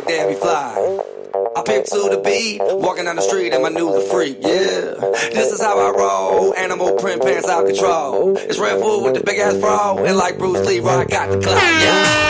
like Debbie Fly. I pimp to the beat, walking down the street and my new the freak, yeah. This is how I roll, animal print pants out control. It's Red Bull with the big ass bro, and like Bruce Lee, I got the clout, yeah.